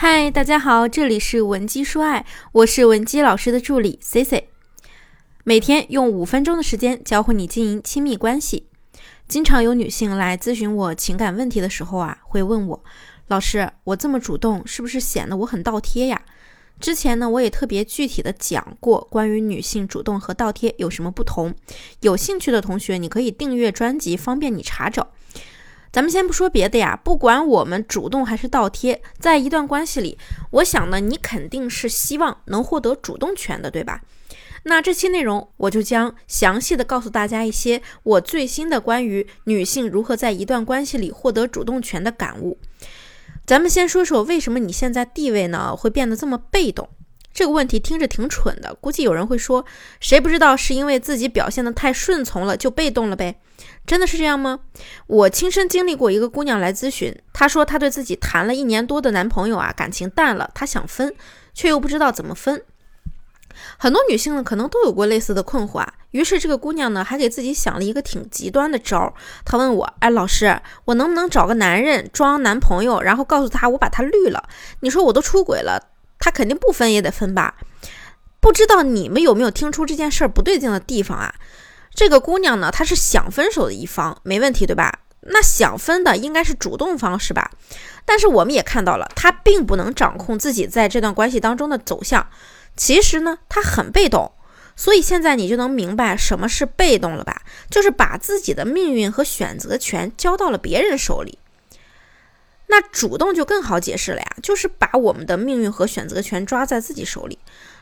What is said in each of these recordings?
嗨，大家好，这里是文姬说爱，我是文姬老师的助理 C C，每天用五分钟的时间教会你经营亲密关系。经常有女性来咨询我情感问题的时候啊，会问我，老师，我这么主动是不是显得我很倒贴呀？之前呢，我也特别具体的讲过关于女性主动和倒贴有什么不同，有兴趣的同学你可以订阅专辑，方便你查找。咱们先不说别的呀，不管我们主动还是倒贴，在一段关系里，我想呢，你肯定是希望能获得主动权的，对吧？那这期内容我就将详细的告诉大家一些我最新的关于女性如何在一段关系里获得主动权的感悟。咱们先说说为什么你现在地位呢会变得这么被动？这个问题听着挺蠢的，估计有人会说，谁不知道是因为自己表现的太顺从了就被动了呗？真的是这样吗？我亲身经历过一个姑娘来咨询，她说她对自己谈了一年多的男朋友啊感情淡了，她想分，却又不知道怎么分。很多女性呢可能都有过类似的困惑啊。于是这个姑娘呢还给自己想了一个挺极端的招儿。她问我，哎，老师，我能不能找个男人装男朋友，然后告诉他我把他绿了？你说我都出轨了，他肯定不分也得分吧？不知道你们有没有听出这件事儿不对劲的地方啊？这个姑娘呢，她是想分手的一方，没问题对吧？那想分的应该是主动方是吧？但是我们也看到了，她并不能掌控自己在这段关系当中的走向。其实呢，她很被动。所以现在你就能明白什么是被动了吧？就是把自己的命运和选择权交到了别人手里。那主动就更好解释了呀，就是把我们的命运和选择权抓在自己手里。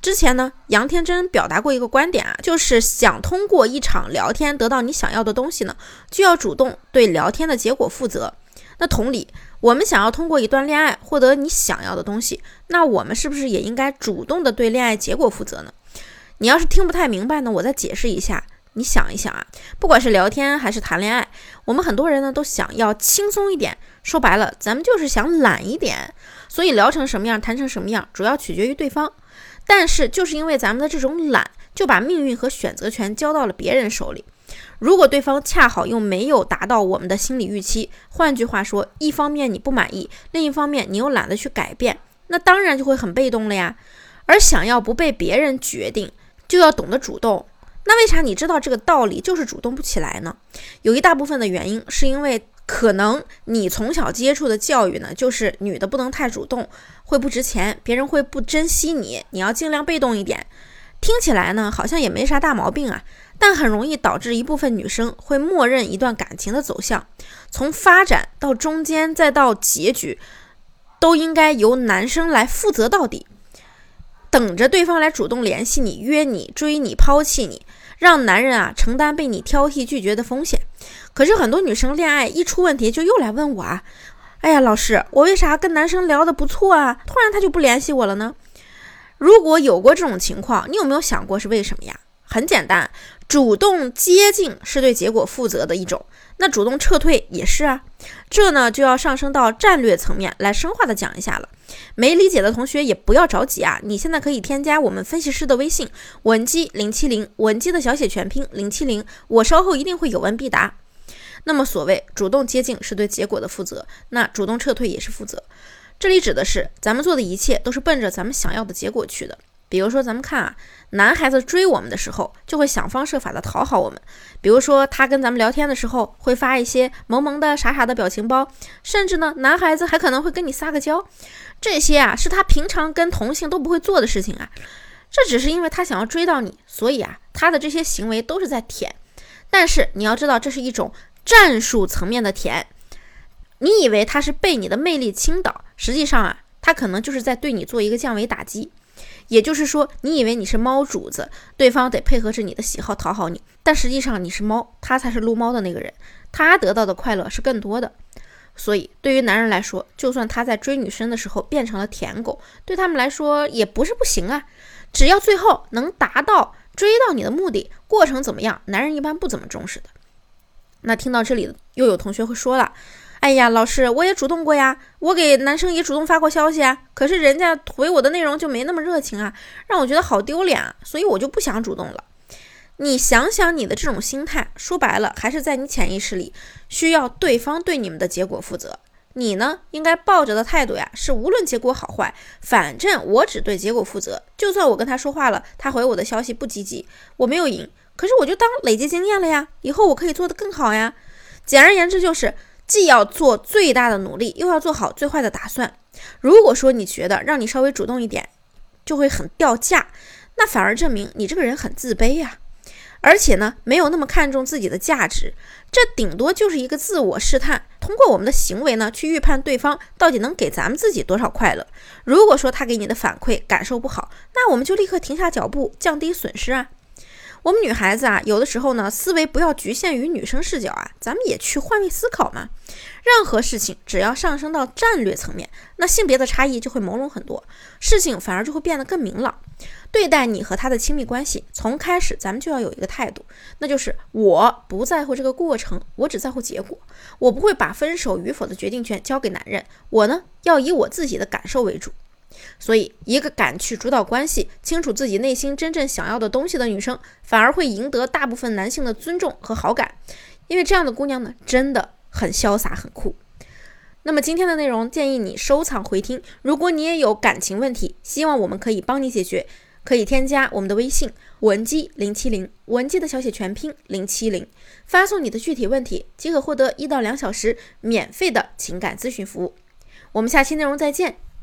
之前呢，杨天真表达过一个观点啊，就是想通过一场聊天得到你想要的东西呢，就要主动对聊天的结果负责。那同理，我们想要通过一段恋爱获得你想要的东西，那我们是不是也应该主动的对恋爱结果负责呢？你要是听不太明白呢，我再解释一下。你想一想啊，不管是聊天还是谈恋爱，我们很多人呢都想要轻松一点。说白了，咱们就是想懒一点。所以聊成什么样，谈成什么样，主要取决于对方。但是，就是因为咱们的这种懒，就把命运和选择权交到了别人手里。如果对方恰好又没有达到我们的心理预期，换句话说，一方面你不满意，另一方面你又懒得去改变，那当然就会很被动了呀。而想要不被别人决定，就要懂得主动。那为啥你知道这个道理，就是主动不起来呢？有一大部分的原因是因为。可能你从小接触的教育呢，就是女的不能太主动，会不值钱，别人会不珍惜你，你要尽量被动一点。听起来呢，好像也没啥大毛病啊，但很容易导致一部分女生会默认一段感情的走向，从发展到中间再到结局，都应该由男生来负责到底，等着对方来主动联系你、约你、追你、抛弃你。让男人啊承担被你挑剔拒绝的风险，可是很多女生恋爱一出问题就又来问我啊，哎呀，老师，我为啥跟男生聊得不错啊，突然他就不联系我了呢？如果有过这种情况，你有没有想过是为什么呀？很简单，主动接近是对结果负责的一种。那主动撤退也是啊，这呢就要上升到战略层面来深化的讲一下了。没理解的同学也不要着急啊，你现在可以添加我们分析师的微信文姬零七零，文姬的小写全拼零七零，我稍后一定会有问必答。那么所谓主动接近是对结果的负责，那主动撤退也是负责。这里指的是咱们做的一切都是奔着咱们想要的结果去的。比如说，咱们看啊，男孩子追我们的时候，就会想方设法的讨好我们。比如说，他跟咱们聊天的时候，会发一些萌萌的、傻傻的表情包，甚至呢，男孩子还可能会跟你撒个娇。这些啊，是他平常跟同性都不会做的事情啊。这只是因为他想要追到你，所以啊，他的这些行为都是在舔。但是你要知道，这是一种战术层面的舔。你以为他是被你的魅力倾倒，实际上啊，他可能就是在对你做一个降维打击。也就是说，你以为你是猫主子，对方得配合着你的喜好讨好你，但实际上你是猫，他才是撸猫的那个人，他得到的快乐是更多的。所以，对于男人来说，就算他在追女生的时候变成了舔狗，对他们来说也不是不行啊。只要最后能达到追到你的目的，过程怎么样，男人一般不怎么重视的。那听到这里，又有同学会说了。哎呀，老师，我也主动过呀，我给男生也主动发过消息啊，可是人家回我的内容就没那么热情啊，让我觉得好丢脸啊，所以我就不想主动了。你想想你的这种心态，说白了还是在你潜意识里需要对方对你们的结果负责。你呢，应该抱着的态度呀，是无论结果好坏，反正我只对结果负责。就算我跟他说话了，他回我的消息不积极，我没有赢，可是我就当累积经验了呀，以后我可以做得更好呀。简而言之，就是既要做最大的努力，又要做好最坏的打算。如果说你觉得让你稍微主动一点，就会很掉价，那反而证明你这个人很自卑呀。而且呢，没有那么看重自己的价值，这顶多就是一个自我试探，通过我们的行为呢，去预判对方到底能给咱们自己多少快乐。如果说他给你的反馈感受不好，那我们就立刻停下脚步，降低损失啊。我们女孩子啊，有的时候呢，思维不要局限于女生视角啊，咱们也去换位思考嘛。任何事情只要上升到战略层面，那性别的差异就会朦胧很多，事情反而就会变得更明朗。对待你和他的亲密关系，从开始咱们就要有一个态度，那就是我不在乎这个过程，我只在乎结果。我不会把分手与否的决定权交给男人，我呢要以我自己的感受为主。所以，一个敢去主导关系、清楚自己内心真正想要的东西的女生，反而会赢得大部分男性的尊重和好感。因为这样的姑娘呢，真的很潇洒、很酷。那么今天的内容建议你收藏回听。如果你也有感情问题，希望我们可以帮你解决，可以添加我们的微信文姬零七零，文姬的小写全拼零七零，发送你的具体问题，即可获得一到两小时免费的情感咨询服务。我们下期内容再见。